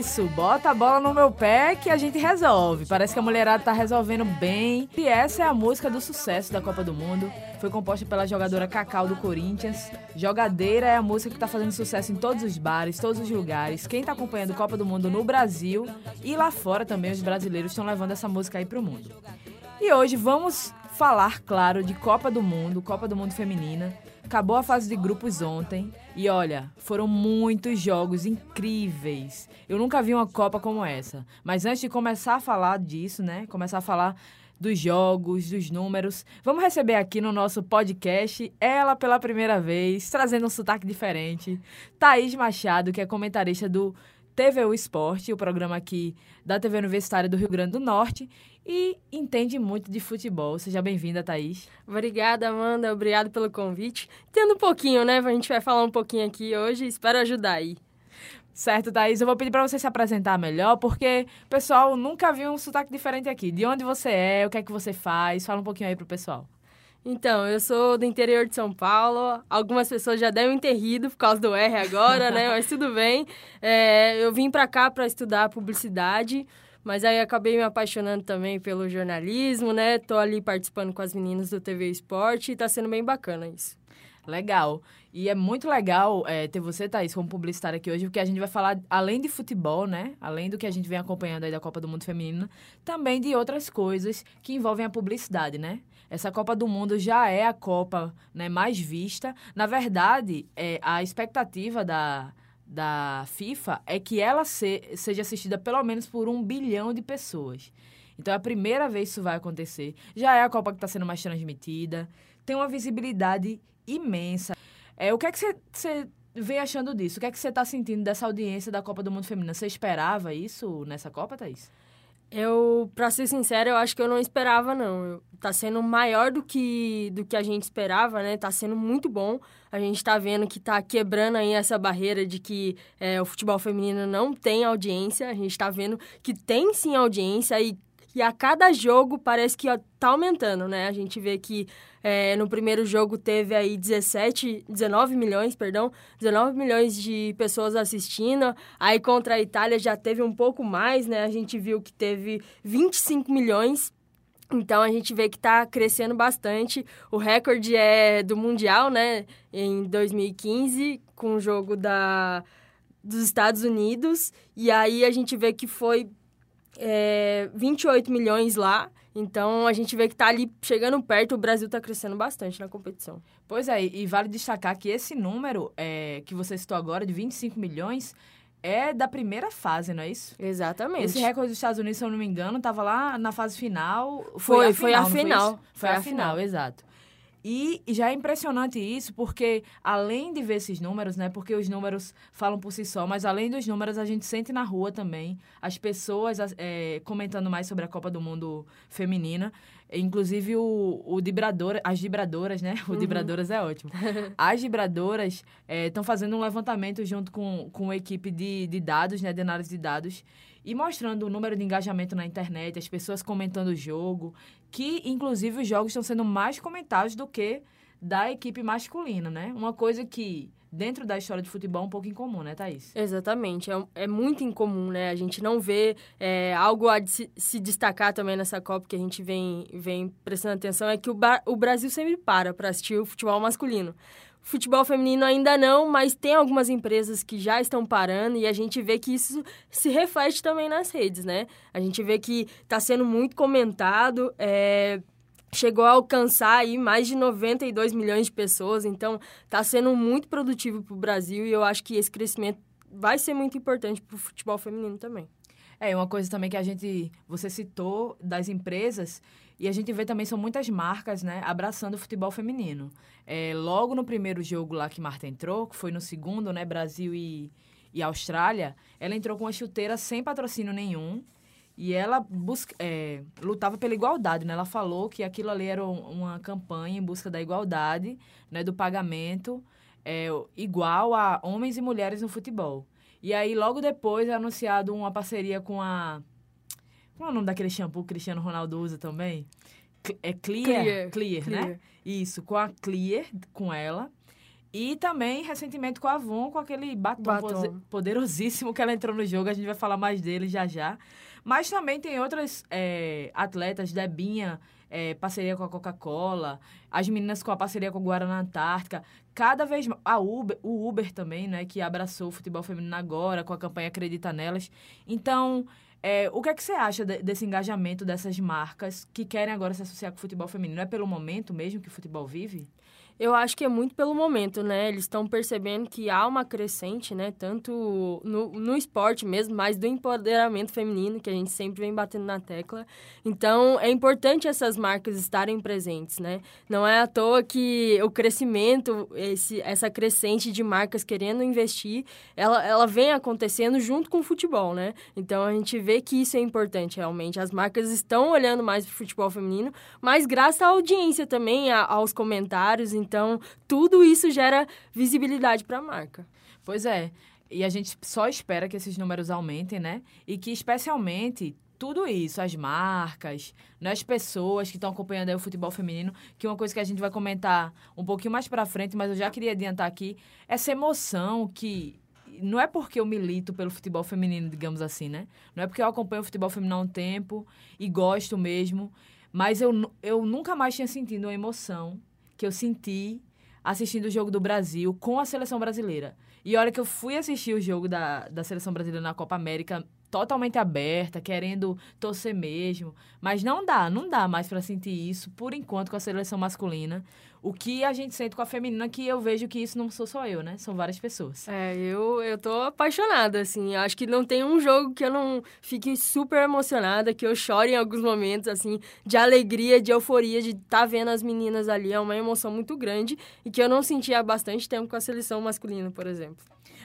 isso, bota a bola no meu pé que a gente resolve. Parece que a mulherada tá resolvendo bem. E essa é a música do sucesso da Copa do Mundo. Foi composta pela jogadora Cacau do Corinthians. Jogadeira é a música que tá fazendo sucesso em todos os bares, todos os lugares. Quem tá acompanhando Copa do Mundo no Brasil e lá fora também os brasileiros estão levando essa música aí pro mundo. E hoje vamos falar, claro, de Copa do Mundo, Copa do Mundo Feminina. Acabou a fase de grupos ontem e olha, foram muitos jogos incríveis. Eu nunca vi uma Copa como essa. Mas antes de começar a falar disso, né? Começar a falar dos jogos, dos números, vamos receber aqui no nosso podcast ela pela primeira vez, trazendo um sotaque diferente. Thaís Machado, que é comentarista do TVU Esporte, o programa aqui da TV Universitária do Rio Grande do Norte, e entende muito de futebol. Seja bem-vinda, Thaís. Obrigada, Amanda. Obrigado pelo convite. Tendo um pouquinho, né? A gente vai falar um pouquinho aqui hoje. Espero ajudar aí. Certo, Thaís. Eu vou pedir para você se apresentar melhor, porque pessoal nunca viu um sotaque diferente aqui. De onde você é, o que é que você faz? Fala um pouquinho aí pro pessoal. Então, eu sou do interior de São Paulo. Algumas pessoas já devem ter rido por causa do R agora, né? Mas tudo bem. É, eu vim para cá para estudar publicidade. Mas aí acabei me apaixonando também pelo jornalismo, né? Tô ali participando com as meninas do TV Esporte e tá sendo bem bacana isso. Legal. E é muito legal é, ter você, Thaís, como publicitária aqui hoje, porque a gente vai falar, além de futebol, né? Além do que a gente vem acompanhando aí da Copa do Mundo Feminino, também de outras coisas que envolvem a publicidade, né? Essa Copa do Mundo já é a Copa né, mais vista. Na verdade, é, a expectativa da, da FIFA é que ela se, seja assistida pelo menos por um bilhão de pessoas. Então é a primeira vez que isso vai acontecer. Já é a Copa que está sendo mais transmitida, tem uma visibilidade imensa. É, o que é que você vem achando disso? O que é que você está sentindo dessa audiência da Copa do Mundo Feminino? Você esperava isso nessa Copa, Thaís? Eu, pra ser sincero, eu acho que eu não esperava, não. Tá sendo maior do que, do que a gente esperava, né? Tá sendo muito bom. A gente tá vendo que tá quebrando aí essa barreira de que é, o futebol feminino não tem audiência. A gente tá vendo que tem sim audiência e e a cada jogo parece que tá aumentando, né? A gente vê que é, no primeiro jogo teve aí 17, 19 milhões, perdão, 19 milhões de pessoas assistindo. Aí contra a Itália já teve um pouco mais, né? A gente viu que teve 25 milhões. Então a gente vê que está crescendo bastante. O recorde é do Mundial, né? Em 2015, com o jogo da, dos Estados Unidos. E aí a gente vê que foi é, 28 milhões lá. Então a gente vê que está ali chegando perto, o Brasil está crescendo bastante na competição. Pois é, e vale destacar que esse número é, que você citou agora, de 25 milhões, é da primeira fase, não é isso? Exatamente. Esse recorde dos Estados Unidos, se eu não me engano, estava lá na fase final. Foi, foi a final. Foi a final, foi, foi a final, final exato. E já é impressionante isso, porque além de ver esses números, né? Porque os números falam por si só, mas além dos números, a gente sente na rua também as pessoas é, comentando mais sobre a Copa do Mundo feminina. Inclusive o, o vibrador, as vibradoras, né? O uhum. vibradoras é ótimo. As vibradoras estão é, fazendo um levantamento junto com, com a equipe de, de dados, né? De análise de dados e mostrando o número de engajamento na internet, as pessoas comentando o jogo, que inclusive os jogos estão sendo mais comentados do que da equipe masculina, né? Uma coisa que dentro da história de futebol é um pouco incomum, né, Thaís? Exatamente, é, é muito incomum, né? A gente não vê é, algo a se, se, destacar também nessa Copa que a gente vem, vem prestando atenção, é que o, o Brasil sempre para para assistir o futebol masculino. Futebol feminino ainda não, mas tem algumas empresas que já estão parando e a gente vê que isso se reflete também nas redes, né? A gente vê que está sendo muito comentado, é, chegou a alcançar aí mais de 92 milhões de pessoas, então está sendo muito produtivo para o Brasil e eu acho que esse crescimento vai ser muito importante para o futebol feminino também. É, uma coisa também que a gente, você citou das empresas, e a gente vê também, são muitas marcas, né, abraçando o futebol feminino. É, logo no primeiro jogo lá que Marta entrou, que foi no segundo, né, Brasil e, e Austrália, ela entrou com uma chuteira sem patrocínio nenhum. E ela busca, é, lutava pela igualdade, né? Ela falou que aquilo ali era uma campanha em busca da igualdade, né? Do pagamento é, igual a homens e mulheres no futebol. E aí, logo depois, é anunciado uma parceria com a qual é o nome daquele shampoo que o Cristiano Ronaldo usa também? É Clear? Clear, Clear, Clear, né? Isso, com a Clear, com ela. E também, recentemente, com a Avon, com aquele batom, batom, poderosíssimo que ela entrou no jogo. A gente vai falar mais dele já já. Mas também tem outras é, atletas, Debinha, é, parceria com a Coca-Cola, as meninas com a parceria com a Guarana Antártica. Cada vez mais. A Uber, o Uber também, né? Que abraçou o futebol feminino agora, com a campanha Acredita Nelas. Então, é, o que é que você acha de, desse engajamento dessas marcas que querem agora se associar com o futebol feminino? É pelo momento mesmo que o futebol vive? Eu acho que é muito pelo momento, né? Eles estão percebendo que há uma crescente, né? Tanto no, no esporte mesmo, mas do empoderamento feminino, que a gente sempre vem batendo na tecla. Então, é importante essas marcas estarem presentes, né? Não é à toa que o crescimento, esse, essa crescente de marcas querendo investir, ela, ela vem acontecendo junto com o futebol, né? Então, a gente vê que isso é importante, realmente. As marcas estão olhando mais para o futebol feminino, mas graças à audiência também, a, aos comentários, então, tudo isso gera visibilidade para a marca. Pois é. E a gente só espera que esses números aumentem, né? E que, especialmente, tudo isso, as marcas, né, as pessoas que estão acompanhando o futebol feminino, que uma coisa que a gente vai comentar um pouquinho mais para frente, mas eu já queria adiantar aqui, essa emoção que não é porque eu milito pelo futebol feminino, digamos assim, né? Não é porque eu acompanho o futebol feminino há um tempo e gosto mesmo, mas eu, eu nunca mais tinha sentido uma emoção que eu senti assistindo o jogo do Brasil com a seleção brasileira. E a hora que eu fui assistir o jogo da, da seleção brasileira na Copa América, totalmente aberta, querendo torcer mesmo. Mas não dá, não dá mais para sentir isso, por enquanto, com a seleção masculina. O que a gente sente com a feminina, que eu vejo que isso não sou só eu, né? São várias pessoas. É, eu, eu tô apaixonada, assim. Acho que não tem um jogo que eu não fique super emocionada, que eu chore em alguns momentos, assim, de alegria, de euforia, de estar tá vendo as meninas ali. É uma emoção muito grande e que eu não sentia há bastante tempo com a seleção masculina, por exemplo.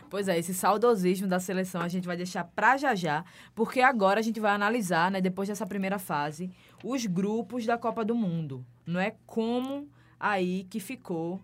Pois é, esse saudosismo da seleção a gente vai deixar pra já já, porque agora a gente vai analisar, né, depois dessa primeira fase, os grupos da Copa do Mundo. Não é como aí que ficou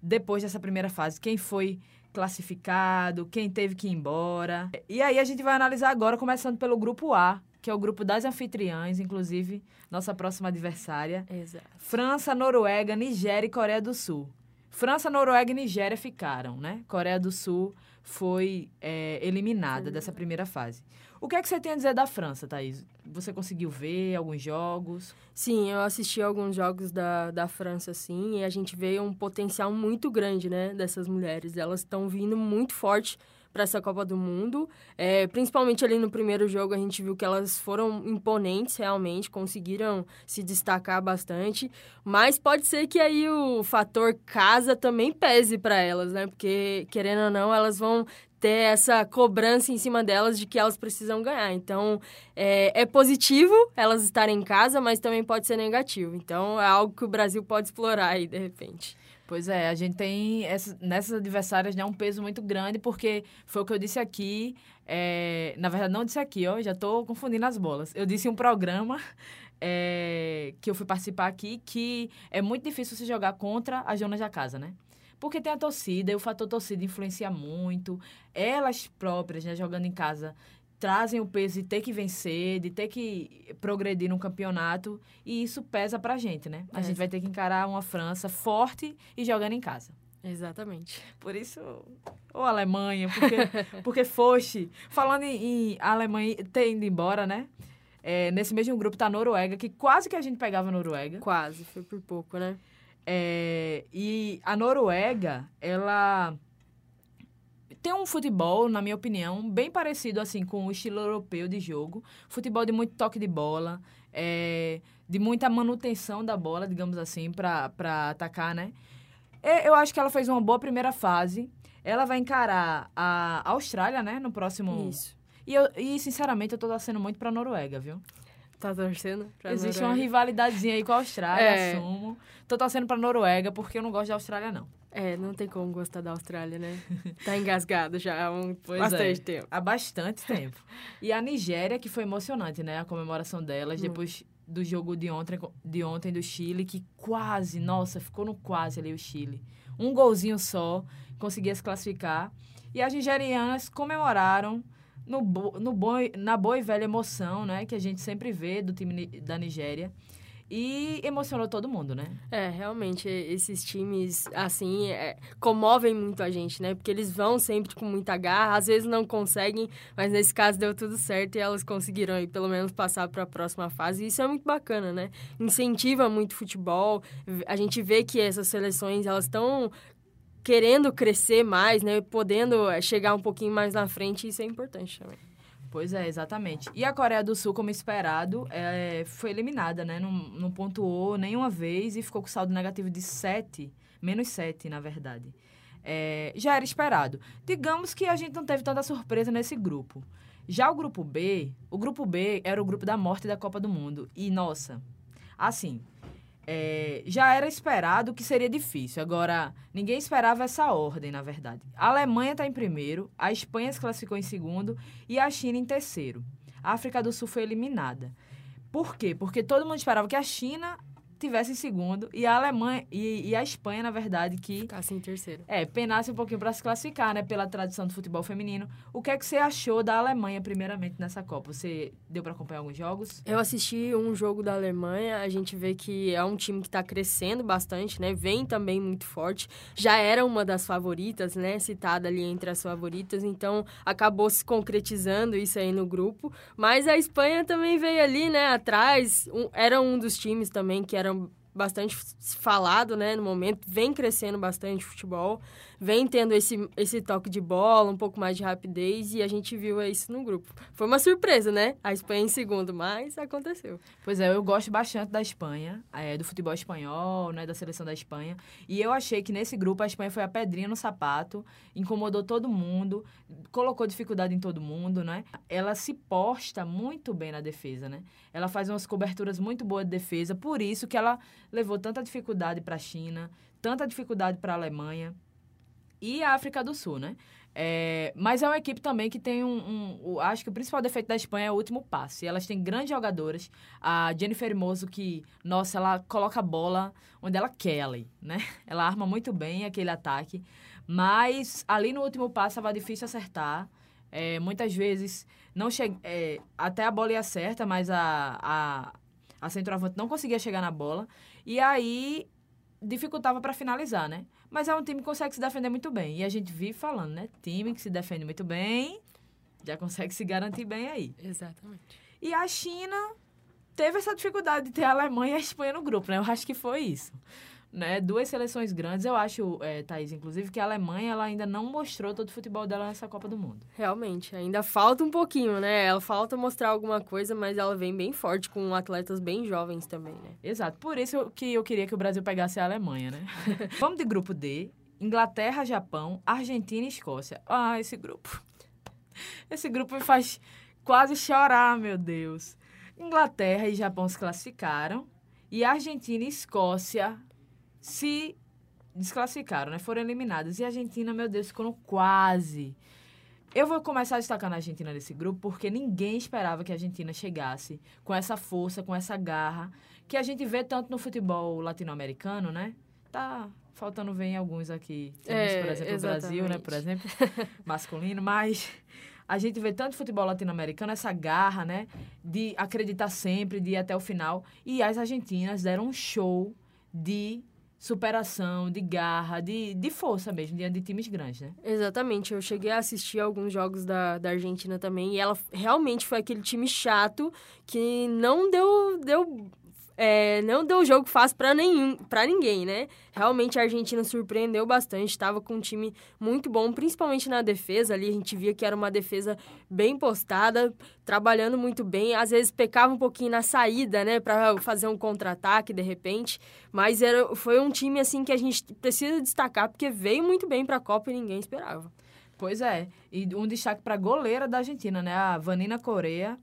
depois dessa primeira fase, quem foi classificado, quem teve que ir embora. E aí a gente vai analisar agora, começando pelo grupo A, que é o grupo das anfitriãs, inclusive nossa próxima adversária. Exato. França, Noruega, Nigéria e Coreia do Sul. França, Noruega e Nigéria ficaram, né? Coreia do Sul foi é, eliminada Sim. dessa primeira fase. O que é que você tem a dizer da França, Thaís? Você conseguiu ver alguns jogos? Sim, eu assisti alguns jogos da, da França, sim, e a gente vê um potencial muito grande, né, dessas mulheres. Elas estão vindo muito forte para essa Copa do Mundo. É, principalmente ali no primeiro jogo, a gente viu que elas foram imponentes realmente, conseguiram se destacar bastante. Mas pode ser que aí o fator casa também pese para elas, né? Porque, querendo ou não, elas vão ter essa cobrança em cima delas de que elas precisam ganhar. Então, é, é, positivo elas estarem em casa, mas também pode ser negativo. Então, é algo que o Brasil pode explorar aí, de repente. Pois é, a gente tem essa, nessas adversárias né, um peso muito grande, porque foi o que eu disse aqui. É, na verdade, não disse aqui, ó, já estou confundindo as bolas. Eu disse um programa é, que eu fui participar aqui que é muito difícil se jogar contra as donas da casa, né? Porque tem a torcida, e o fator torcida influencia muito. Elas próprias, né, jogando em casa, trazem o peso de ter que vencer, de ter que progredir no campeonato, e isso pesa pra gente, né? A é. gente vai ter que encarar uma França forte e jogando em casa. Exatamente. Por isso, ou Alemanha, porque, porque foste. Falando em, em Alemanha ter ido embora, né? É, nesse mesmo grupo tá a Noruega, que quase que a gente pegava a Noruega. Quase, foi por pouco, né? É, e a Noruega, ela tem um futebol, na minha opinião, bem parecido assim com o estilo europeu de jogo. Futebol de muito toque de bola, é, de muita manutenção da bola, digamos assim, para atacar, né? Eu acho que ela fez uma boa primeira fase. Ela vai encarar a Austrália, né, no próximo. Isso. E, eu, e sinceramente, eu tô torcendo muito pra Noruega, viu? Tá torcendo pra Existe Noruega. uma rivalidadezinha aí com a Austrália, é. assumo. Tô torcendo pra Noruega porque eu não gosto da Austrália, não. É, não tem como gostar da Austrália, né? tá engasgado já há um, bastante é, tempo. Há bastante tempo. E a Nigéria, que foi emocionante, né? A comemoração delas, depois do jogo de ontem, de ontem do Chile, que quase, nossa, ficou no quase ali o Chile. Um golzinho só, conseguia se classificar. E as nigerianas comemoraram no, no boi, na boa e velha emoção, né, que a gente sempre vê do time da Nigéria. e emocionou todo mundo, né? É, realmente, esses times, assim, é, comovem muito a gente, né? Porque eles vão sempre com muita garra, às vezes não conseguem, mas nesse caso deu tudo certo e elas conseguiram aí, pelo menos passar para a próxima fase. E isso é muito bacana, né? Incentiva muito o futebol. A gente vê que essas seleções, elas estão querendo crescer mais, né? Podendo é, chegar um pouquinho mais na frente, isso é importante também. Pois é, exatamente. E a Coreia do Sul, como esperado, é, foi eliminada, né? Não, não pontuou nenhuma vez e ficou com saldo negativo de 7, menos 7, na verdade. É, já era esperado. Digamos que a gente não teve tanta surpresa nesse grupo. Já o grupo B, o grupo B era o grupo da morte da Copa do Mundo. E, nossa, assim, é, já era esperado que seria difícil. Agora, ninguém esperava essa ordem, na verdade. A Alemanha está em primeiro, a Espanha se classificou em segundo e a China em terceiro. A África do Sul foi eliminada. Por quê? Porque todo mundo esperava que a China tivesse em segundo e a Alemanha e, e a Espanha, na verdade, que ficasse em terceiro. É, penasse um pouquinho para se classificar, né, pela tradição do futebol feminino. O que é que você achou da Alemanha primeiramente nessa Copa? Você deu para acompanhar alguns jogos? Eu assisti um jogo da Alemanha, a gente vê que é um time que está crescendo bastante, né? Vem também muito forte. Já era uma das favoritas, né, citada ali entre as favoritas, então acabou se concretizando isso aí no grupo, mas a Espanha também veio ali, né, atrás, um, era um dos times também que bastante falado, né, no momento, vem crescendo bastante o futebol vem tendo esse, esse toque de bola, um pouco mais de rapidez, e a gente viu isso no grupo. Foi uma surpresa, né? A Espanha em segundo, mas aconteceu. Pois é, eu gosto bastante da Espanha, é, do futebol espanhol, né, da seleção da Espanha, e eu achei que nesse grupo a Espanha foi a pedrinha no sapato, incomodou todo mundo, colocou dificuldade em todo mundo, né? Ela se posta muito bem na defesa, né? Ela faz umas coberturas muito boas de defesa, por isso que ela levou tanta dificuldade para a China, tanta dificuldade para a Alemanha e a África do Sul, né? É, mas é uma equipe também que tem um, um, um, Acho que o principal defeito da Espanha é o último passe. Elas têm grandes jogadoras. A Jennifer Hermoso, que, nossa, ela coloca a bola onde ela quer ali, né? Ela arma muito bem aquele ataque. Mas ali no último passe estava difícil acertar. É, muitas vezes não che... É, até a bola ia certa, mas a, a, a centroavante não conseguia chegar na bola. E aí dificultava para finalizar, né? Mas é um time que consegue se defender muito bem. E a gente vive falando, né? Time que se defende muito bem, já consegue se garantir bem aí. Exatamente. E a China teve essa dificuldade de ter a Alemanha e a Espanha no grupo, né? Eu acho que foi isso né? Duas seleções grandes. Eu acho, é, Thaís, inclusive, que a Alemanha ela ainda não mostrou todo o futebol dela nessa Copa do Mundo. Realmente, ainda falta um pouquinho, né? Ela falta mostrar alguma coisa, mas ela vem bem forte com atletas bem jovens também, né? Exato. Por isso que eu queria que o Brasil pegasse a Alemanha, né? Vamos de grupo D. Inglaterra, Japão, Argentina e Escócia. Ah, esse grupo. Esse grupo me faz quase chorar, meu Deus. Inglaterra e Japão se classificaram. E Argentina e Escócia se desclassificaram, né? Foram eliminadas. E a Argentina, meu Deus, ficou quase. Eu vou começar destacando a Argentina nesse grupo porque ninguém esperava que a Argentina chegasse com essa força, com essa garra que a gente vê tanto no futebol latino-americano, né? Tá faltando ver em alguns aqui. Temos, é, por exemplo, exatamente. o Brasil, né? Por exemplo, masculino, mas a gente vê tanto futebol latino-americano, essa garra, né? De acreditar sempre, de ir até o final. E as argentinas deram um show de superação, de garra, de, de força mesmo, diante de times grandes, né? Exatamente. Eu cheguei a assistir alguns jogos da, da Argentina também e ela realmente foi aquele time chato que não deu, deu é, não deu jogo fácil para nenhum, para ninguém, né? Realmente a Argentina surpreendeu bastante, estava com um time muito bom, principalmente na defesa ali, a gente via que era uma defesa bem postada, trabalhando muito bem, às vezes pecava um pouquinho na saída, né, para fazer um contra-ataque de repente, mas era, foi um time assim que a gente precisa destacar porque veio muito bem para a Copa e ninguém esperava. Pois é, e um destaque para a goleira da Argentina, né, a Vanina Correa,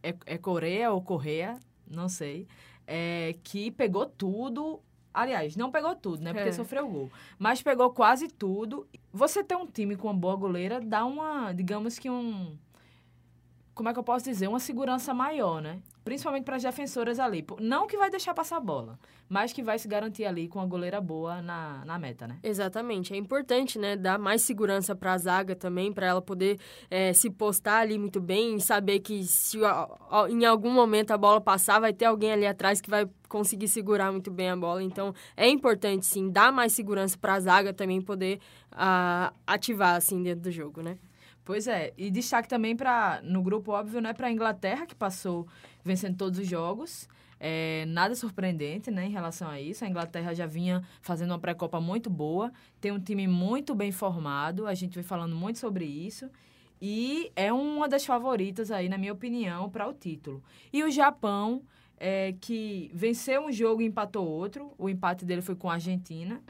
é, é Coreia ou Correia, não sei é, que pegou tudo. Aliás, não pegou tudo, né? Porque é. sofreu gol. Mas pegou quase tudo. Você ter um time com uma boa goleira dá uma, digamos que um. Como é que eu posso dizer? Uma segurança maior, né? Principalmente para as defensoras ali. Não que vai deixar passar a bola, mas que vai se garantir ali com a goleira boa na, na meta, né? Exatamente. É importante, né? Dar mais segurança para a zaga também, para ela poder é, se postar ali muito bem e saber que se em algum momento a bola passar, vai ter alguém ali atrás que vai conseguir segurar muito bem a bola. Então, é importante, sim, dar mais segurança para a zaga também poder uh, ativar, assim, dentro do jogo, né? Pois é, e destaque também para no grupo óbvio, né, para a Inglaterra que passou vencendo todos os jogos. É, nada surpreendente, né, em relação a isso. A Inglaterra já vinha fazendo uma pré-copa muito boa, tem um time muito bem formado. A gente vem falando muito sobre isso e é uma das favoritas aí, na minha opinião, para o título. E o Japão, é, que venceu um jogo e empatou outro. O empate dele foi com a Argentina.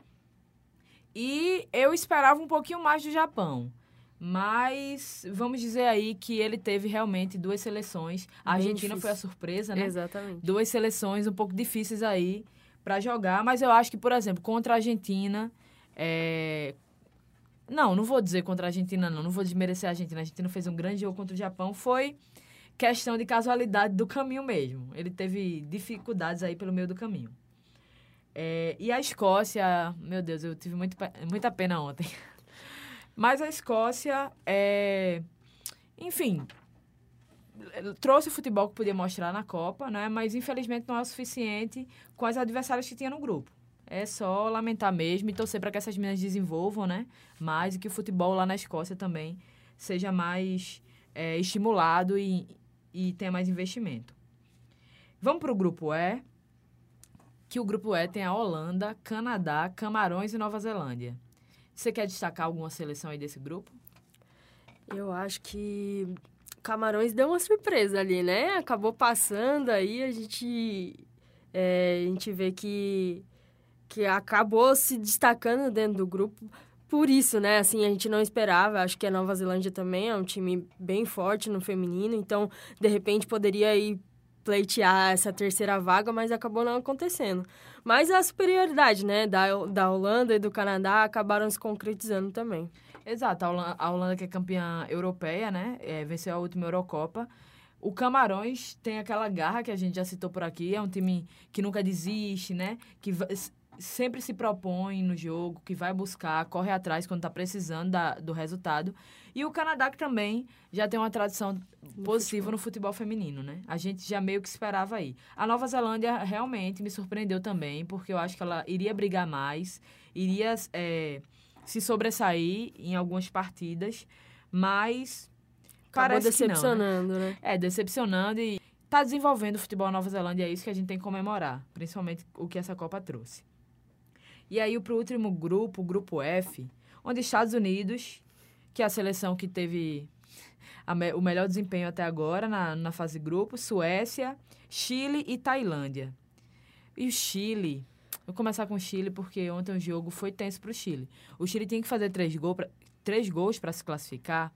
E eu esperava um pouquinho mais do Japão. Mas vamos dizer aí que ele teve realmente duas seleções. A Bem Argentina difícil. foi a surpresa, né? Exatamente. Duas seleções um pouco difíceis aí para jogar. Mas eu acho que, por exemplo, contra a Argentina. É... Não, não vou dizer contra a Argentina, não. Não vou desmerecer a Argentina. A Argentina fez um grande jogo contra o Japão. Foi questão de casualidade do caminho mesmo. Ele teve dificuldades aí pelo meio do caminho. É... E a Escócia, meu Deus, eu tive muito, muita pena ontem. Mas a Escócia, é... enfim, trouxe o futebol que podia mostrar na Copa, né? Mas infelizmente não é o suficiente com as adversárias que tinha no grupo. É só lamentar mesmo e torcer para que essas meninas desenvolvam, né? Mais e que o futebol lá na Escócia também seja mais é, estimulado e, e tenha mais investimento. Vamos para o grupo E, que o grupo E tem a Holanda, Canadá, Camarões e Nova Zelândia. Você quer destacar alguma seleção aí desse grupo? Eu acho que Camarões deu uma surpresa ali, né? Acabou passando aí, a gente, é, a gente vê que, que acabou se destacando dentro do grupo por isso, né? Assim, a gente não esperava. Acho que a Nova Zelândia também é um time bem forte no feminino, então, de repente, poderia ir pleitear essa terceira vaga, mas acabou não acontecendo. Mas a superioridade, né, da, da Holanda e do Canadá acabaram se concretizando também. Exato, a Holanda, a Holanda que é campeã europeia, né, é, venceu a última Eurocopa. O Camarões tem aquela garra que a gente já citou por aqui, é um time que nunca desiste, né, que sempre se propõe no jogo, que vai buscar, corre atrás quando está precisando da, do resultado. E o Canadá que também já tem uma tradição no positiva futebol. no futebol feminino, né? A gente já meio que esperava aí. A Nova Zelândia realmente me surpreendeu também, porque eu acho que ela iria brigar mais, iria é, se sobressair em algumas partidas, mas Acabou parece decepcionando, não, né? né? É, decepcionando e tá desenvolvendo o futebol Nova Zelândia, é isso que a gente tem que comemorar, principalmente o que essa Copa trouxe. E aí, para o último grupo, o grupo F, onde Estados Unidos, que é a seleção que teve me, o melhor desempenho até agora na, na fase grupo, Suécia, Chile e Tailândia. E o Chile, vou começar com o Chile porque ontem o jogo foi tenso para o Chile. O Chile tinha que fazer três, gol pra, três gols para se classificar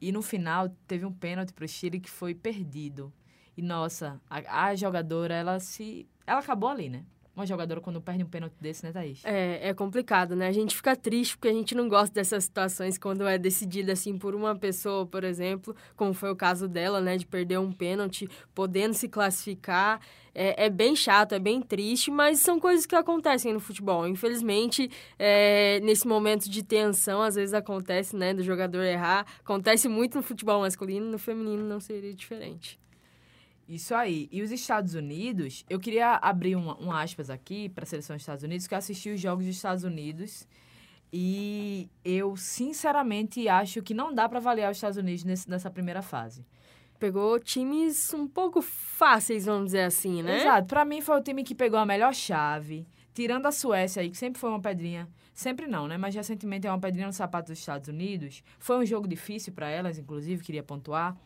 e no final teve um pênalti para o Chile que foi perdido. E nossa, a, a jogadora, ela se. Ela acabou ali, né? Uma jogadora quando perde um pênalti desse, né, Thaís? É, é complicado, né? A gente fica triste porque a gente não gosta dessas situações quando é decidida assim por uma pessoa, por exemplo, como foi o caso dela, né, de perder um pênalti, podendo se classificar. É, é bem chato, é bem triste, mas são coisas que acontecem no futebol. Infelizmente, é, nesse momento de tensão, às vezes acontece, né, do jogador errar. Acontece muito no futebol masculino, no feminino não seria diferente. Isso aí. E os Estados Unidos, eu queria abrir um, um aspas aqui para a seleção dos Estados Unidos, que eu assisti os jogos dos Estados Unidos e eu sinceramente acho que não dá para avaliar os Estados Unidos nesse, nessa primeira fase. Pegou times um pouco fáceis, vamos dizer assim, né? Exato. Para mim foi o time que pegou a melhor chave, tirando a Suécia aí, que sempre foi uma pedrinha. Sempre não, né? Mas recentemente é uma pedrinha no sapato dos Estados Unidos. Foi um jogo difícil para elas, inclusive, queria pontuar.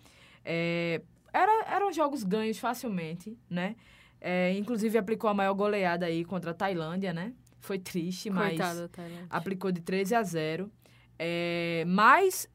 É, era, eram jogos ganhos facilmente, né? É, inclusive aplicou a maior goleada aí contra a Tailândia, né? Foi triste, Coitada, mas aplicou de 13 a 0. É, mas,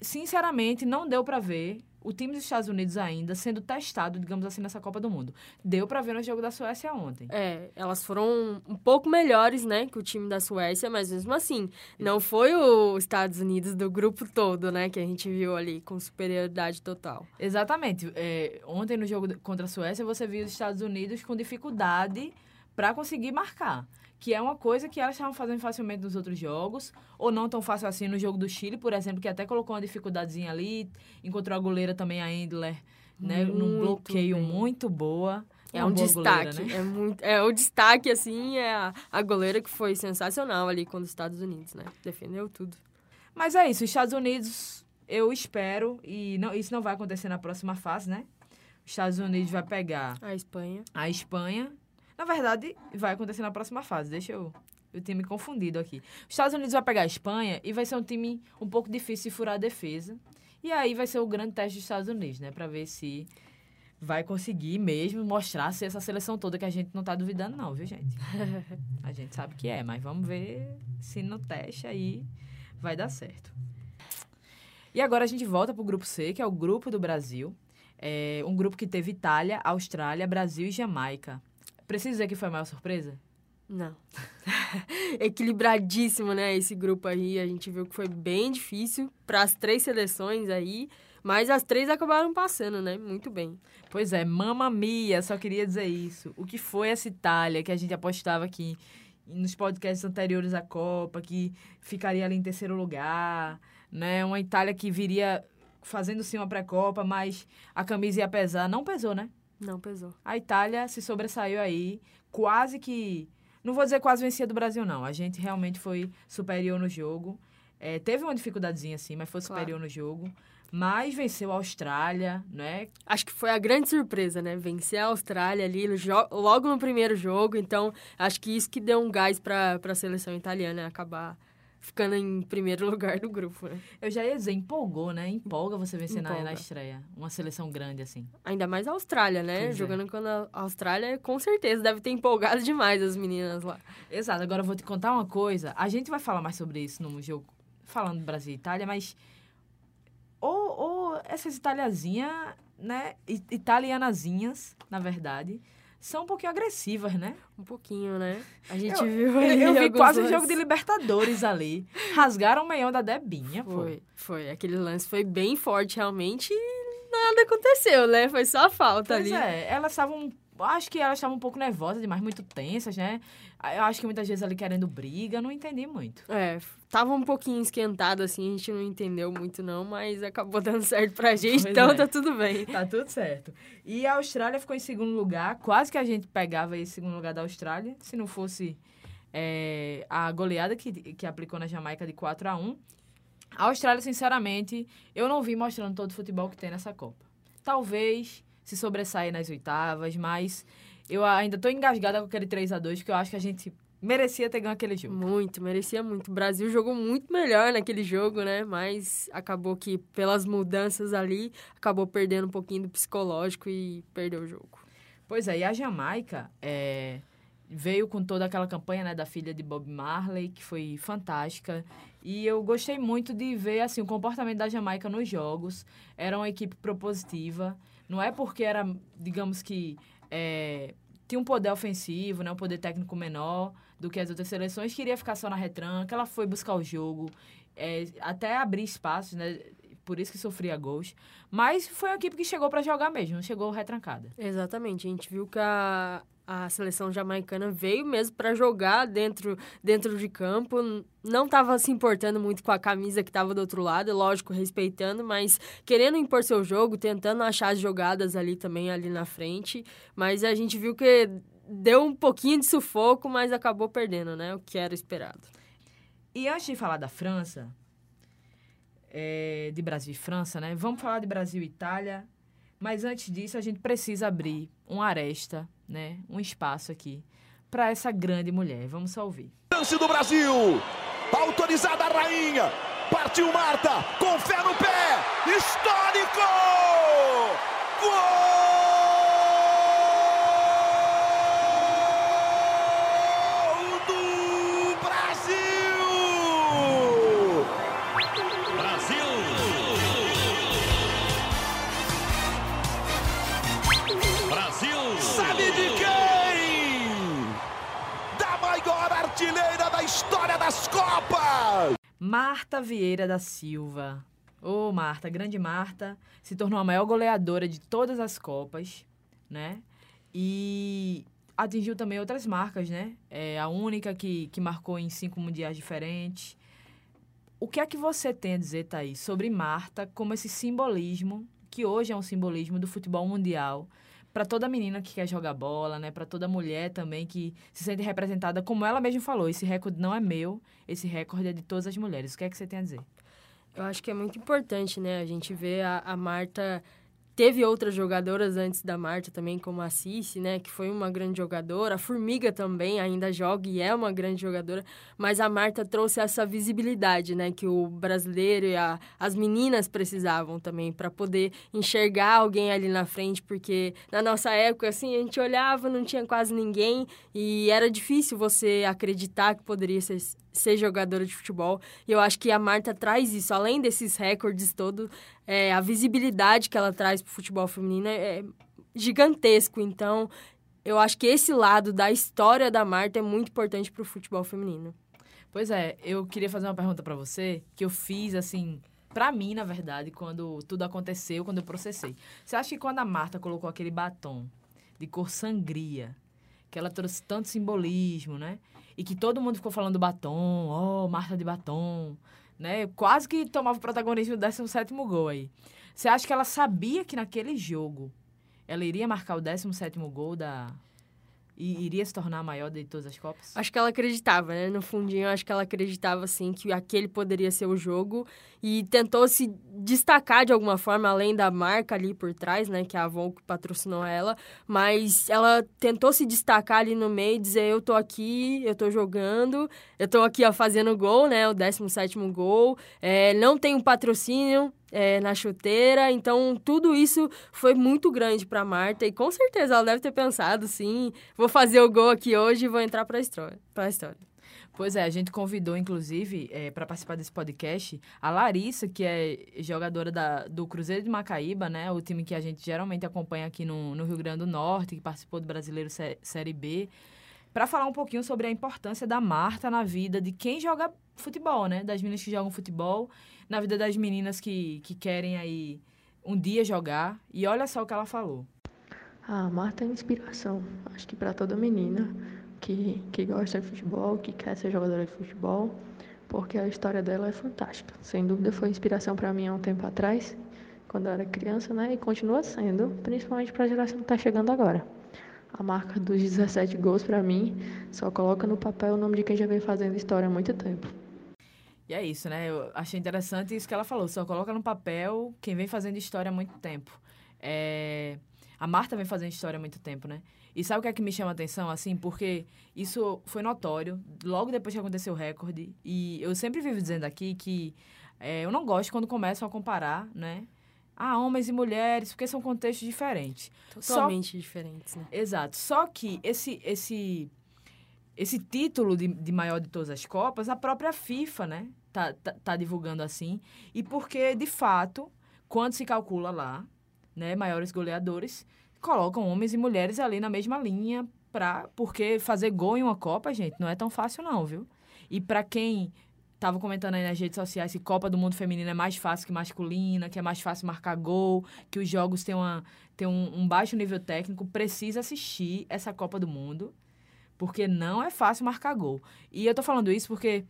sinceramente, não deu para ver o time dos Estados Unidos ainda sendo testado, digamos assim, nessa Copa do Mundo. Deu para ver no jogo da Suécia ontem. É, elas foram um pouco melhores, né, que o time da Suécia, mas mesmo assim, não foi os Estados Unidos do grupo todo, né, que a gente viu ali com superioridade total. Exatamente. É, ontem no jogo contra a Suécia, você viu os Estados Unidos com dificuldade para conseguir marcar que é uma coisa que elas estavam fazendo facilmente nos outros jogos, ou não tão fácil assim no jogo do Chile, por exemplo, que até colocou uma dificuldadezinha ali, encontrou a goleira também, a Endler, né, num bloqueio bem. muito boa. É Uma um destaque. goleira, né? É, muito, é o destaque, assim, é a, a goleira que foi sensacional ali com os Estados Unidos, né? Defendeu tudo. Mas é isso, os Estados Unidos, eu espero, e não, isso não vai acontecer na próxima fase, né? Os Estados Unidos vai pegar A Espanha. a Espanha. Na verdade, vai acontecer na próxima fase. Deixa eu. Eu tinha me confundido aqui. Os Estados Unidos vai pegar a Espanha e vai ser um time um pouco difícil de furar a defesa. E aí vai ser o grande teste dos Estados Unidos, né? Pra ver se vai conseguir mesmo mostrar se essa seleção toda que a gente não tá duvidando, não, viu, gente? a gente sabe que é, mas vamos ver se no teste aí vai dar certo. E agora a gente volta pro grupo C, que é o grupo do Brasil. É um grupo que teve Itália, Austrália, Brasil e Jamaica. Preciso dizer que foi a maior surpresa? Não. Equilibradíssimo, né? Esse grupo aí. A gente viu que foi bem difícil para as três seleções aí. Mas as três acabaram passando, né? Muito bem. Pois é, mamma mia, só queria dizer isso. O que foi essa Itália que a gente apostava aqui nos podcasts anteriores à Copa, que ficaria ali em terceiro lugar, né? Uma Itália que viria fazendo sim uma pré-copa, mas a camisa ia pesar. Não pesou, né? Não pesou. A Itália se sobressaiu aí, quase que. Não vou dizer quase vencia do Brasil, não. A gente realmente foi superior no jogo. É, teve uma dificuldadezinha, sim, mas foi Claro. superior no jogo. Mas venceu a Austrália, né? Acho que foi a grande surpresa, né? Vencer a Austrália ali logo no primeiro jogo. Então, acho que isso que deu um gás para a seleção italiana acabar ficando em primeiro lugar do grupo, né? Eu já ia dizer, empolgou, né? Empolga você vencer na, na estreia. Uma seleção grande, assim. Ainda mais a Austrália, né? Pois é. Jogando com a Austrália, com certeza deve ter empolgado demais as meninas lá. Exato. Agora eu vou te contar uma coisa. A gente vai falar mais sobre isso no jogo, falando do Brasil e Itália, mas... Ou, ou essas italiazinhas, né? Italianazinhas, na verdade, são um pouquinho agressivas, né? Um pouquinho, né? A gente Eu- viu ali eu vi quase um lances. jogo de Libertadores ali. Rasgaram o meião da Debinha, pô. Foi, foi. Aquele lance foi bem forte, realmente, e nada aconteceu, né? Foi só a falta Pois ali. é, elas estavam. Acho que elas estavam um pouco nervosas demais, muito tensas, né? Eu acho que muitas vezes ali querendo briga, não entendi muito. É, tava um pouquinho esquentado, assim, a gente não entendeu muito, não, mas acabou dando certo pra gente, Pois então é. tá tudo bem. Tá tudo certo. E a Austrália ficou em segundo lugar, quase que a gente pegava esse segundo lugar da Austrália, se não fosse é, a goleada que, que aplicou na Jamaica de 4 a 1 A Austrália, sinceramente, eu não vi mostrando todo o futebol que tem nessa Copa. Talvez se sobressair nas oitavas, mas eu ainda tô engasgada com aquele 3 a 2 porque eu acho que a gente merecia ter ganho aquele jogo. Muito, merecia muito. O Brasil jogou muito melhor naquele jogo, né? Mas acabou que, pelas mudanças ali, acabou perdendo um pouquinho do psicológico e perdeu o jogo. Pois é, e a Jamaica é, veio com toda aquela campanha né, da filha de Bob Marley, que foi fantástica. E eu gostei muito de ver assim, o comportamento da Jamaica nos jogos. Era uma equipe propositiva. Não é porque era, digamos que, é, tinha um poder ofensivo, né, um poder técnico menor do que as outras seleções, queria ficar só na retranca. Ela foi buscar o jogo, é, até abrir espaços, né? Por isso que sofria gols. Mas foi uma equipe que chegou para jogar mesmo, não chegou retrancada. Exatamente. A gente viu que a, a seleção jamaicana veio mesmo para jogar dentro, dentro de campo. Não estava se importando muito com a camisa que estava do outro lado, lógico, respeitando, mas querendo impor seu jogo, tentando achar as jogadas ali também, ali na frente. Mas a gente viu que deu um pouquinho de sufoco, mas acabou perdendo, né? O que era esperado. E antes de falar da França, é, de Brasil e França, né? Vamos falar de Brasil e Itália. Mas antes disso, a gente precisa abrir uma aresta, né? Um espaço aqui para essa grande mulher. Vamos só ouvir. Lance do Brasil. Autorizada a rainha. Partiu Marta. Com fé no pé. Histórico! Gol Marta Vieira da Silva. Ô, Marta, grande Marta, se tornou a maior goleadora de todas as Copas, né? E atingiu também outras marcas, né? É a única que, que marcou em cinco mundiais diferentes. O que é que você tem a dizer, Thaís, sobre Marta como esse simbolismo, que hoje é um simbolismo do futebol mundial, para toda menina que quer jogar bola, né? Para toda mulher também que se sente representada, como ela mesma falou, esse recorde não é meu, esse recorde é de todas as mulheres. O que é que você tem a dizer? Eu acho que é muito importante, né? A gente vê a, a Marta Teve outras jogadoras antes da Marta também, como a Cici, né? Que foi uma grande jogadora. A Formiga também ainda joga e é uma grande jogadora. Mas a Marta trouxe essa visibilidade, né? Que o brasileiro e a, as meninas precisavam também para poder enxergar alguém ali na frente. Porque na nossa época, assim, a gente olhava, não tinha quase ninguém. E era difícil você acreditar que poderia ser ser jogadora de futebol. E eu acho que a Marta traz isso, além desses recordes todos, é, a visibilidade que ela traz para o futebol feminino é gigantesco. Então, eu acho que esse lado da história da Marta é muito importante para o futebol feminino. Pois é, eu queria fazer uma pergunta para você, que eu fiz assim, para mim, na verdade, quando tudo aconteceu, quando eu processei. Você acha que quando a Marta colocou aquele batom de cor sangria, que ela trouxe tanto simbolismo, né? e que todo mundo ficou falando batom, oh, Marta de batom, né? Quase que tomava o protagonismo do 17 gol aí. Você acha que ela sabia que naquele jogo ela iria marcar o 17 gol da, e iria se tornar a maior de todas as Copas? Acho que ela acreditava, né? No fundinho, acho que ela acreditava, assim, que aquele poderia ser o jogo. E tentou se destacar de alguma forma, além da marca ali por trás, né? Que a Avon patrocinou ela. Mas ela tentou se destacar ali no meio, dizer, eu tô aqui, eu tô jogando, eu tô aqui, ó, fazendo gol, né? O 17 gol. É, não um patrocínio, é, na chuteira. Então, tudo isso foi muito grande para Marta. E com certeza ela deve ter pensado, sim, vou fazer o gol aqui hoje e vou entrar para a história, história. Pois é, a gente convidou, inclusive, é, para participar desse podcast, a Larissa, que é jogadora da, do Cruzeiro de Macaíba, né? O time que a gente geralmente acompanha aqui no, no Rio Grande do Norte, que participou do Brasileiro Série B, para falar um pouquinho sobre a importância da Marta na vida de quem joga futebol, né? Das meninas que jogam futebol na vida das meninas que, que querem aí um dia jogar. E olha só o que ela falou. A Marta é inspiração, acho que para toda menina que, que gosta de futebol, que quer ser jogadora de futebol, porque a história dela é fantástica. Sem dúvida foi inspiração para mim há um tempo atrás, quando eu era criança, né? E continua sendo, principalmente para a geração que está chegando agora. A marca dos 17 gols, para mim, só coloca no papel o nome de quem já vem fazendo história há muito tempo. E é isso, né? Eu achei interessante isso que ela falou. Só coloca no papel quem vem fazendo história há muito tempo. É... A Marta vem fazendo história há muito tempo, né? E sabe o que é que me chama a atenção, assim? Porque isso foi notório logo depois que aconteceu o recorde. E eu sempre vivo dizendo aqui que é, eu não gosto quando começam a comparar, né? Ah, homens e mulheres, porque são contextos diferentes. Totalmente Só... diferentes, né? Exato. Só que esse, esse esse título de, de maior de todas as Copas, a própria FIFA, né? Tá, tá, tá, divulgando assim. E porque, de fato, quando se calcula lá, né, maiores goleadores, colocam homens e mulheres ali na mesma linha, pra, porque fazer gol em uma Copa, gente, não é tão fácil não, viu? E para quem tava comentando aí nas redes sociais que Copa do Mundo Feminino é mais fácil que masculina, que é mais fácil marcar gol, que os jogos têm, uma, têm um, um baixo nível técnico, precisa assistir essa Copa do Mundo porque não é fácil marcar gol. E eu tô falando isso porque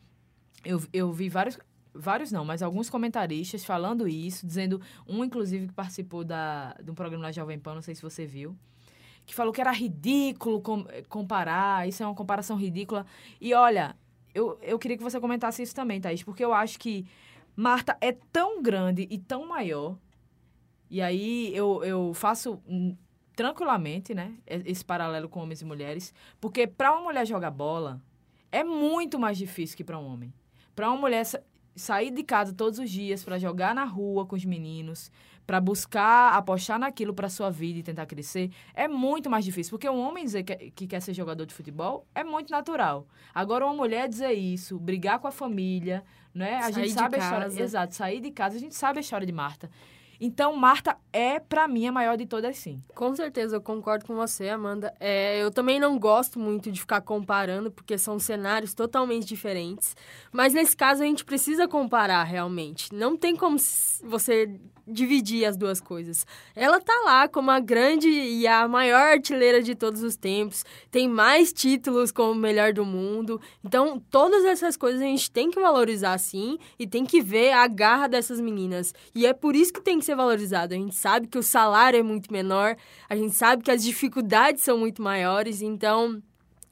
eu, eu vi vários, vários não, mas alguns comentaristas falando isso, dizendo, um inclusive que participou da, de um programa na Jovem Pan, não sei se você viu, que falou que era ridículo com, comparar, isso é uma comparação ridícula. E olha, eu, eu queria que você comentasse isso também, Thaís, porque eu acho que Marta é tão grande e tão maior, e aí eu, eu faço tranquilamente, né? Esse paralelo com homens e mulheres. Porque para uma mulher jogar bola é muito mais difícil que para um homem. Para uma mulher sa sair de casa todos os dias para jogar na rua com os meninos, para buscar apostar naquilo para sua vida e tentar crescer, é muito mais difícil. Porque um homem dizer que, que quer ser jogador de futebol é muito natural. Agora, uma mulher dizer isso, brigar com a família, né? A sair gente sabe a história. Exato, sair de casa, a gente sabe a história de Marta. Então, Marta é, para mim, a maior de todas, sim. Com certeza, eu concordo com você, Amanda. É, eu também não gosto muito de ficar comparando, porque são cenários totalmente diferentes. Mas nesse caso, a gente precisa comparar realmente. Não tem como você dividir as duas coisas. Ela tá lá como a grande e a maior artilheira de todos os tempos, tem mais títulos como melhor do mundo. Então, todas essas coisas a gente tem que valorizar sim e tem que ver a garra dessas meninas. E é por isso que tem que ser valorizado. A gente sabe que o salário é muito menor, a gente sabe que as dificuldades são muito maiores, então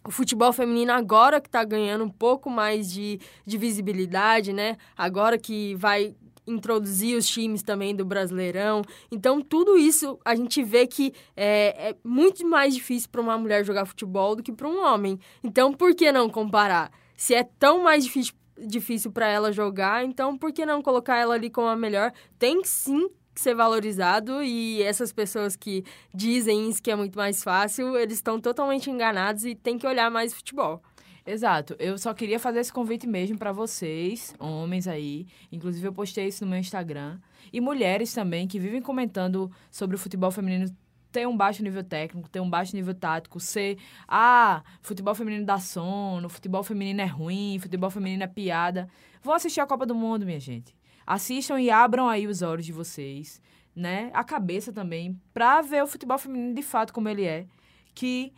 o futebol feminino agora que está ganhando um pouco mais de, de visibilidade, né? Agora que vai introduzir os times também do Brasileirão. Então, tudo isso a gente vê que é, é muito mais difícil para uma mulher jogar futebol do que para um homem. Então, por que não comparar? Se é tão mais difícil, difícil para ela jogar, então por que não colocar ela ali como a melhor? Tem sim ser valorizado e essas pessoas que dizem isso que é muito mais fácil, eles estão totalmente enganados e tem que olhar mais futebol. Exato. Eu só queria fazer esse convite mesmo para vocês, homens aí. Inclusive eu postei isso no meu Instagram e mulheres também que vivem comentando sobre o futebol feminino ter um baixo nível técnico, ter um baixo nível tático, ser ah, futebol feminino dá sono, futebol feminino é ruim, futebol feminino é piada. Vão assistir a Copa do Mundo, minha gente. Assistam e abram aí os olhos de vocês, né? A cabeça também, para ver o futebol feminino de fato como ele é. Que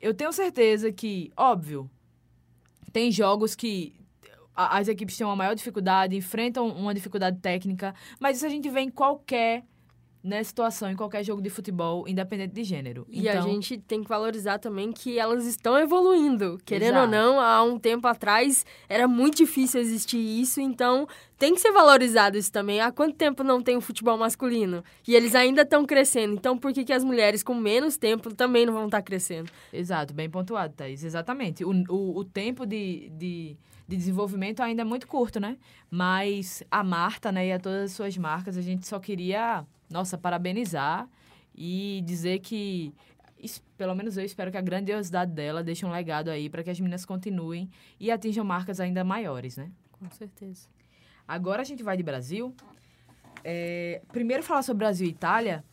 eu tenho certeza que, óbvio, tem jogos que as equipes têm uma maior dificuldade, enfrentam uma dificuldade técnica, mas isso a gente vê em qualquer né, situação em qualquer jogo de futebol, independente de gênero. E então... a gente tem que valorizar também que elas estão evoluindo. Querendo Exato. ou não, há um tempo atrás era muito difícil existir isso, então tem que ser valorizado isso também. Há quanto tempo não tem o futebol masculino? E eles ainda estão crescendo. Então, por que, que as mulheres com menos tempo também não vão estar tá crescendo? Exato, bem pontuado, Thaís. Exatamente. O, o, o tempo de, de, de, desenvolvimento ainda é muito curto, né? Mas a Marta né, e a todas as suas marcas, a gente só queria nossa, parabenizar e dizer que, pelo menos eu espero que a grandiosidade dela deixe um legado aí para que as meninas continuem e atinjam marcas ainda maiores, né? Com certeza. Agora a gente vai de Brasil. É, primeiro falar sobre Brasil e Itália.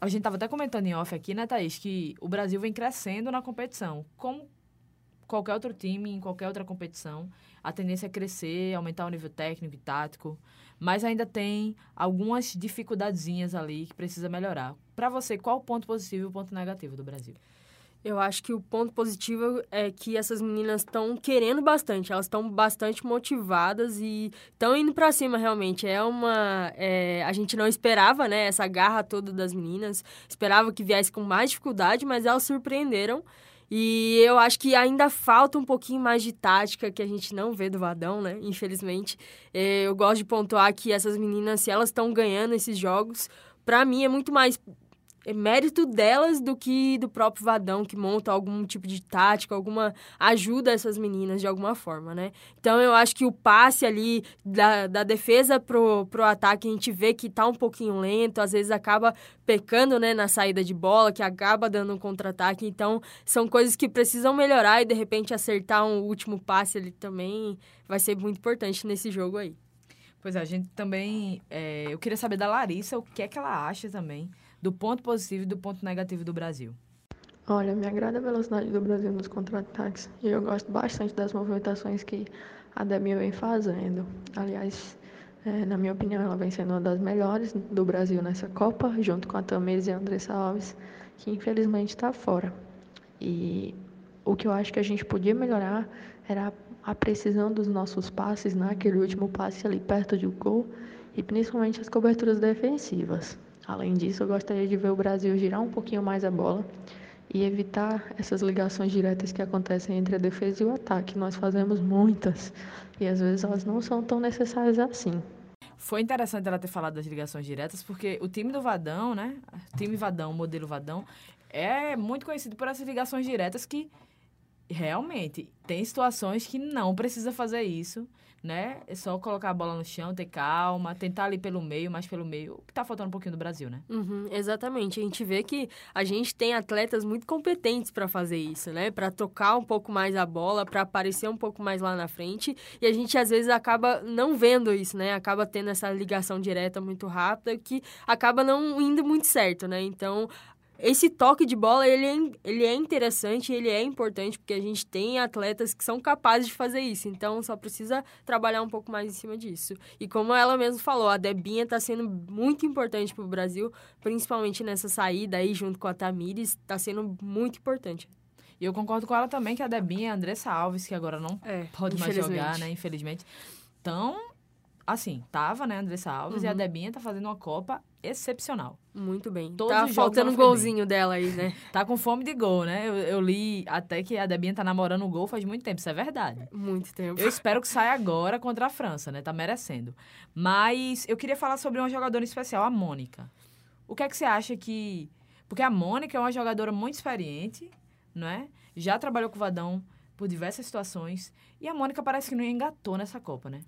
A gente estava até comentando em off aqui, né, Thaís, que o Brasil vem crescendo na competição. Como qualquer outro time, em qualquer outra competição, a tendência é crescer, aumentar o nível técnico e tático mas ainda tem algumas dificuldadezinhas ali que precisa melhorar. Para você, qual o ponto positivo e o ponto negativo do Brasil? Eu acho que o ponto positivo é que essas meninas estão querendo bastante, elas estão bastante motivadas e estão indo para cima realmente. É uma. É, a gente não esperava, né, essa garra toda das meninas, esperava que viesse com mais dificuldade, mas elas surpreenderam. E eu acho que ainda falta um pouquinho mais de tática que a gente não vê do Vadão, né? Infelizmente. É, eu gosto de pontuar que essas meninas, se elas estão ganhando esses jogos, para mim é muito mais é mérito delas do que do próprio Vadão, que monta algum tipo de tática, alguma ajuda essas meninas de alguma forma, né? Então eu acho que o passe ali da, da defesa pro, pro ataque, a gente vê que tá um pouquinho lento, às vezes acaba pecando, né, na saída de bola, que acaba dando um contra-ataque. Então são coisas que precisam melhorar e de repente acertar um último passe ali também vai ser muito importante nesse jogo aí. Pois é, a gente também. É, eu queria saber da Larissa o que é que ela acha também do ponto positivo e do ponto negativo do Brasil? Olha, me agrada a velocidade do Brasil nos contra-ataques e eu gosto bastante das movimentações que a Demi vem fazendo. Aliás, é, na minha opinião, ela vem sendo uma das melhores do Brasil nessa Copa, junto com a Tamires e a Andressa Alves, que infelizmente está fora. E o que eu acho que a gente podia melhorar era a precisão dos nossos passes naquele último passe ali perto do gol e principalmente as coberturas defensivas. Além disso, eu gostaria de ver o Brasil girar um pouquinho mais a bola e evitar essas ligações diretas que acontecem entre a defesa e o ataque. Nós fazemos muitas e às vezes elas não são tão necessárias assim. Foi interessante ela ter falado das ligações diretas, porque o time do Vadão, né? O time Vadão, modelo Vadão, é muito conhecido por essas ligações diretas que realmente tem situações que não precisa fazer isso né? É só colocar a bola no chão, ter calma, tentar ali pelo meio, mais pelo meio, que tá faltando um pouquinho do Brasil, né? Uhum, exatamente. A gente vê que a gente tem atletas muito competentes para fazer isso, né? Para tocar um pouco mais a bola, para aparecer um pouco mais lá na frente, e a gente às vezes acaba não vendo isso, né? Acaba tendo essa ligação direta muito rápida que acaba não indo muito certo, né? Então, esse toque de bola, ele é, ele é interessante, ele é importante, porque a gente tem atletas que são capazes de fazer isso. Então, só precisa trabalhar um pouco mais em cima disso. E como ela mesma falou, a Debinha está sendo muito importante para o Brasil, principalmente nessa saída aí, junto com a Tamires, está sendo muito importante. E eu concordo com ela também que a Debinha, a Andressa Alves, que agora não é, pode mais jogar, né, infelizmente. Então, assim, tava, né, Andressa Alves, uhum. e a uhum. Debinha tá fazendo uma Copa excepcional. Muito bem. Todos tá faltando um golzinho dela aí, né? tá com fome de gol, né? Eu, eu, li até que a Debinha tá namorando o gol faz muito tempo, isso é verdade. Muito tempo. Eu espero que saia agora contra a França, né? Tá merecendo. Mas eu queria falar sobre uma jogadora especial, a Mônica. O que é que você acha que... Porque a Mônica é uma jogadora muito experiente, não é? Já trabalhou com o Vadão por diversas situações. E a Mônica parece que não engatou nessa Copa, né?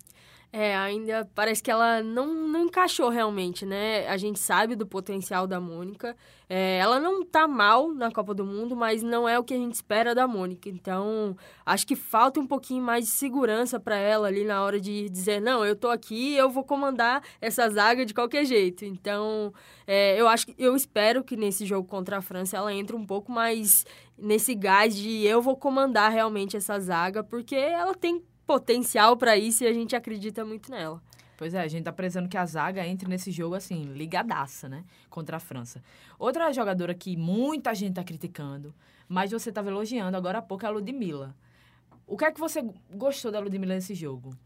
É, ainda parece que ela não, não encaixou realmente, né? A gente sabe do potencial da Mônica. É, ela não tá mal na Copa do Mundo, mas não é o que a gente espera da Mônica. Então, acho que falta um pouquinho mais de segurança para ela ali na hora de dizer: não, eu tô aqui, eu vou comandar essa zaga de qualquer jeito. Então, é, eu acho eu espero que nesse jogo contra a França ela entre um pouco mais nesse gás de eu vou comandar realmente essa zaga, porque ela tem potencial para isso e a gente acredita muito nela. Pois é, a gente tá precisando que a zaga entre nesse jogo, assim, ligadaça, né? Contra a França. Outra jogadora que muita gente tá criticando, mas você tava elogiando agora há pouco, é a Ludmilla. O que é que você gostou da Ludmilla nesse jogo?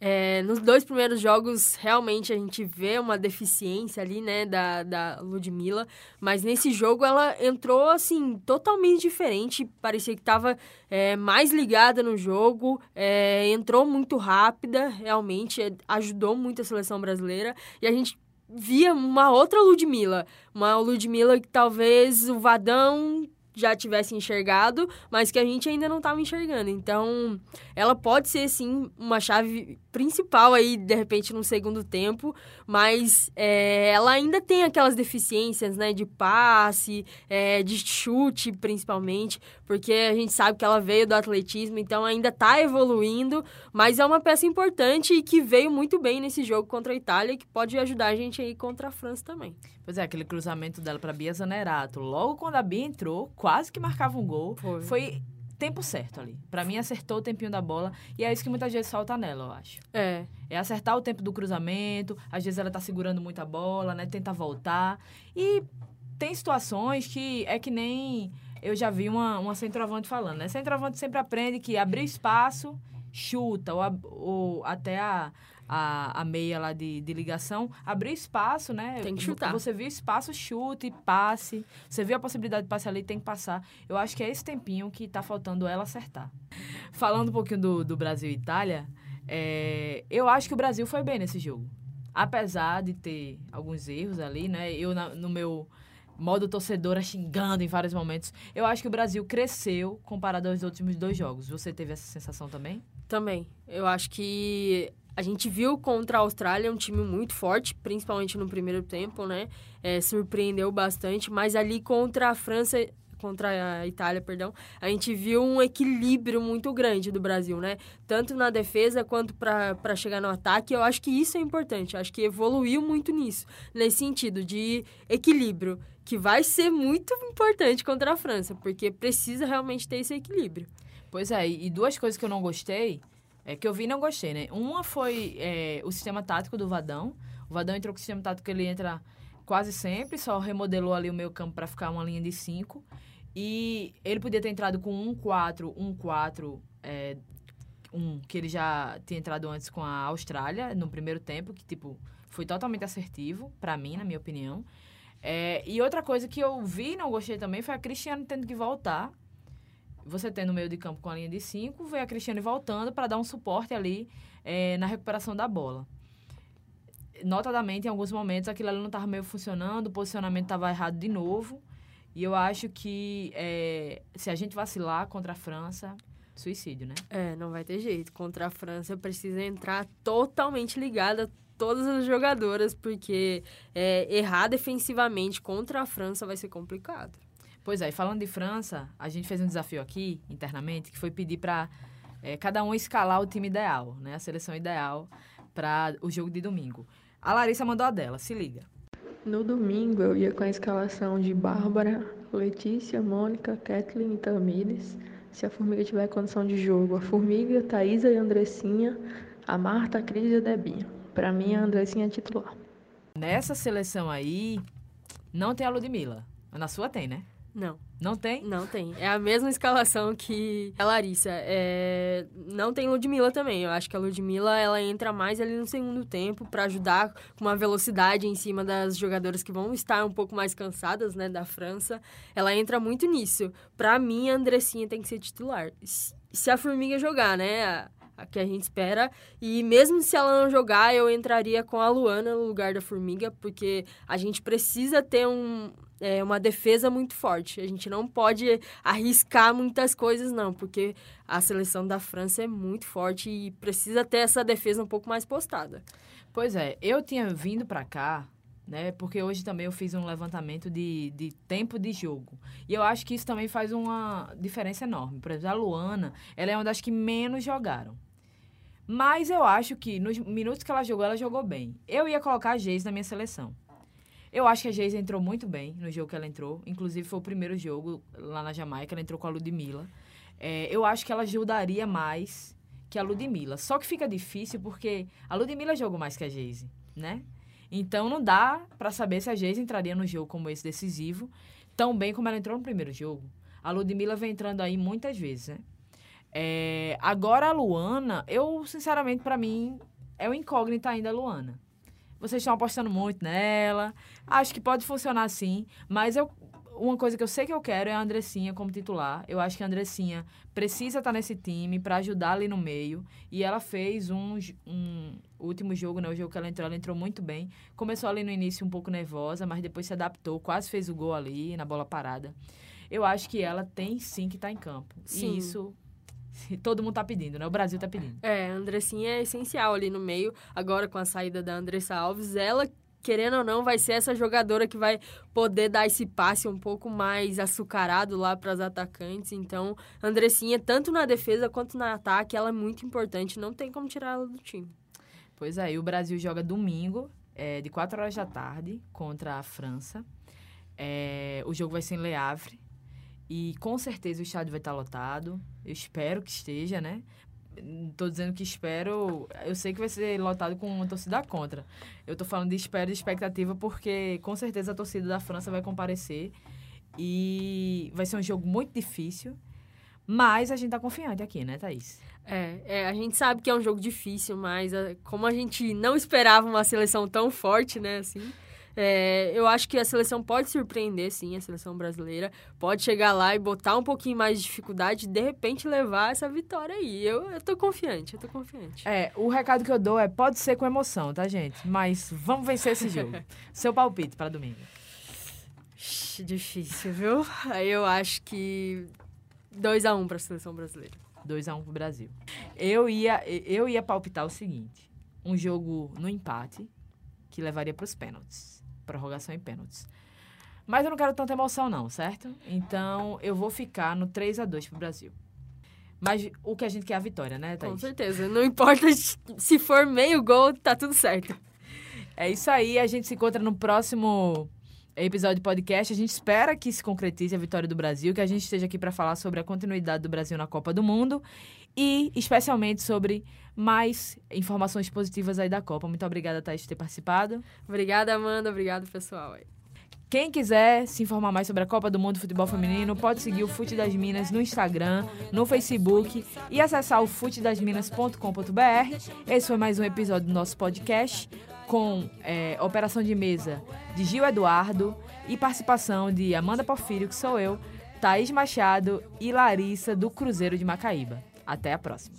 É, nos dois primeiros jogos, realmente a gente vê uma deficiência ali, né, da, da Ludmilla. Mas nesse jogo ela entrou, assim, totalmente diferente. Parecia que estava é, mais ligada no jogo. É, entrou muito rápida, realmente. É, ajudou muito a seleção brasileira. E a gente via uma outra Ludmilla. Uma Ludmilla que talvez o Vadão já tivesse enxergado, mas que a gente ainda não estava enxergando. Então, ela pode ser, sim, uma chave principal aí, de repente, no segundo tempo, mas é, ela ainda tem aquelas deficiências, né, de passe, é, de chute, principalmente, porque a gente sabe que ela veio do atletismo, então ainda está evoluindo, mas é uma peça importante e que veio muito bem nesse jogo contra a Itália, que pode ajudar a gente aí contra a França também. Pois é, aquele cruzamento dela para Bia Zanerato, logo quando a Bia entrou, quase que marcava um gol, foi, foi tempo certo ali. Para mim, acertou o tempinho da bola. E é isso que muitas vezes falta nela, eu acho. É. É acertar o tempo do cruzamento. Às vezes ela tá segurando muita bola, né? Tenta voltar. E tem situações que é que nem eu já vi uma, uma centroavante falando, né? Centroavante sempre aprende que abrir espaço, chuta, ou, ou até a, a, a meia lá de, de ligação, abrir espaço, né? Tem que chutar. Você viu espaço, chute, passe. Você viu a possibilidade de passe ali, tem que passar. Eu acho que é esse tempinho que tá faltando ela acertar. Falando um pouquinho do, do Brasil e Itália, é, eu acho que o Brasil foi bem nesse jogo. Apesar de ter alguns erros ali, né? Eu, na, no meu modo torcedora xingando em vários momentos. Eu acho que o Brasil cresceu comparado aos últimos dois jogos. Você teve essa sensação também? Também. Eu acho que a gente viu contra a Austrália um time muito forte, principalmente no primeiro tempo, né? É, surpreendeu bastante, mas ali contra a França, contra a Itália, perdão, a gente viu um equilíbrio muito grande do Brasil, né? Tanto na defesa quanto para chegar no ataque. Eu acho que isso é importante. Acho que evoluiu muito nisso, nesse sentido de equilíbrio, que vai ser muito importante contra a França, porque precisa realmente ter esse equilíbrio. Pois é, e duas coisas que eu não gostei é, que eu vi e não gostei, né? Uma foi é, o sistema tático do Vadão. O Vadão entrou com o sistema tático que ele entra quase sempre, só remodelou ali o meio campo para ficar uma linha de 5. E ele podia ter entrado com um 4, um 4, é, um que ele já tinha entrado antes com a Austrália no primeiro tempo, que tipo foi totalmente assertivo para mim, na minha opinião. É, e outra coisa que eu vi e não gostei também foi a Cristiano tendo que voltar você tem no meio de campo com a linha de 5, vê a Cristiane voltando para dar um suporte ali é, na recuperação da bola. Notadamente, em alguns momentos, aquilo ali não estava meio funcionando, o posicionamento estava errado de novo. E eu acho que é, se a gente vacilar contra a França, suicídio, né? É, não vai ter jeito. Contra a França precisa entrar totalmente ligada todas as jogadoras, porque é, errar defensivamente contra a França vai ser complicado. Pois é, e falando de França, a gente fez um desafio aqui, internamente, que foi pedir para é, cada um escalar o time ideal, né? A seleção ideal para o jogo de domingo. A Larissa mandou a dela, se liga. No domingo eu ia com a escalação de Bárbara, Letícia, Mônica, Kathleen e Tamires. Se a Formiga tiver condição de jogo, a Formiga, Thaisa e Andressinha, a Marta, a Cris e a Debinha. Para mim, a Andressinha é titular. Nessa seleção aí, não tem a Ludmilla. Na sua tem, né? Não. Não tem? Não tem. É a mesma escalação que a Larissa. É... Não tem Ludmilla também. Eu acho que a Ludmilla ela entra mais ali no segundo tempo para ajudar com uma velocidade em cima das jogadoras que vão estar um pouco mais cansadas, né, da França. Ela entra muito nisso. Para mim, a Andressinha tem que ser titular. Se a Formiga jogar, né, a que a gente espera. E mesmo se ela não jogar, eu entraria com a Luana no lugar da Formiga, porque a gente precisa ter um, é, uma defesa muito forte. A gente não pode arriscar muitas coisas, não, porque a seleção da França é muito forte e precisa ter essa defesa um pouco mais postada. Pois é, eu tinha vindo para cá, né? Porque hoje também eu fiz um levantamento de, de tempo de jogo. E eu acho que isso também faz uma diferença enorme. Por exemplo, a Luana, ela é uma das que menos jogaram. Mas eu acho que nos minutos que ela jogou, ela jogou bem. Eu ia colocar a Geis na minha seleção. Eu acho que a Geisa entrou muito bem no jogo que ela entrou. Inclusive, foi o primeiro jogo lá na Jamaica, ela entrou com a Ludmilla. É, eu acho que ela ajudaria mais que a Ludmilla. Só que fica difícil porque a Ludmilla jogou mais que a Geise, né? Então, não dá para saber se a Geise entraria no jogo como esse decisivo tão bem como ela entrou no primeiro jogo. A Ludmilla vem entrando aí muitas vezes, né? É, agora, a Luana, eu, sinceramente, para mim, é o incógnita ainda a Luana. Vocês estão apostando muito nela. Acho que pode funcionar sim, mas eu uma coisa que eu sei que eu quero é a Andressinha como titular. Eu acho que a Andressinha precisa estar nesse time para ajudar ali no meio. E ela fez um, um último jogo, né? O jogo que ela entrou, ela entrou muito bem. Começou ali no início um pouco nervosa, mas depois se adaptou, quase fez o gol ali na bola parada. Eu acho que ela tem sim que estar tá em campo. Sim. E isso todo mundo tá pedindo, né? O Brasil tá pedindo. É, a Andressinha é essencial ali no meio. Agora, com a saída da Andressa Alves, ela, querendo ou não, vai ser essa jogadora que vai poder dar esse passe um pouco mais açucarado lá para as atacantes. Então, Andressinha, tanto na defesa quanto no ataque, ela é muito importante. Não tem como tirar ela do time. Pois é, e o Brasil joga domingo, é, de 4 horas da tarde, contra a França. É, o jogo vai ser em Le Havre. E com certeza o estádio vai estar lotado. Eu espero que esteja, né? Tô dizendo que espero. Eu sei que vai ser lotado com uma torcida contra. Eu tô falando de espera e expectativa porque com certeza a torcida da França vai comparecer. E vai ser um jogo muito difícil. Mas a gente tá confiante aqui, né, Thaís? É, é, a gente sabe que é um jogo difícil, mas a, como a gente não esperava uma seleção tão forte, né, assim, é, eu acho que a seleção pode surpreender, sim, a seleção brasileira. Pode chegar lá e botar um pouquinho mais de dificuldade e, de repente, levar essa vitória aí. Eu, eu tô confiante, eu tô confiante. É, o recado que eu dou é, pode ser com emoção, tá, gente? Mas vamos vencer esse jogo. Seu palpite para domingo. Difícil, viu? Aí eu acho que 2x1 um para a seleção brasileira. 2x1 um pro Brasil. Eu ia, eu ia palpitar o seguinte: um jogo no empate que levaria para os pênaltis prorrogação e pênaltis. Mas eu não quero tanta emoção, não, certo? Então eu vou ficar no 3 a 2 pro Brasil. Mas o que a gente quer é a vitória, né, Thaís? Com certeza. Não importa se for meio gol, tá tudo certo. É isso aí. A gente se encontra no próximo episódio de podcast. A gente espera que se concretize a vitória do Brasil, que a gente esteja aqui para falar sobre a continuidade do Brasil na Copa do Mundo e especialmente sobre mais informações positivas aí da Copa. Muito obrigada, Thaís, por ter participado. Obrigada, Amanda. Obrigado, pessoal. Quem quiser se informar mais sobre a Copa do Mundo Futebol Feminino, pode seguir o Fute das Minas no Instagram, no Facebook e acessar o futedasminas.com.br. Esse foi mais um episódio do nosso podcast com é, operação de mesa de Gil Eduardo e participação de Amanda Porfírio, que sou eu, Thaís Machado e Larissa do Cruzeiro de Macaíba. Até a próxima.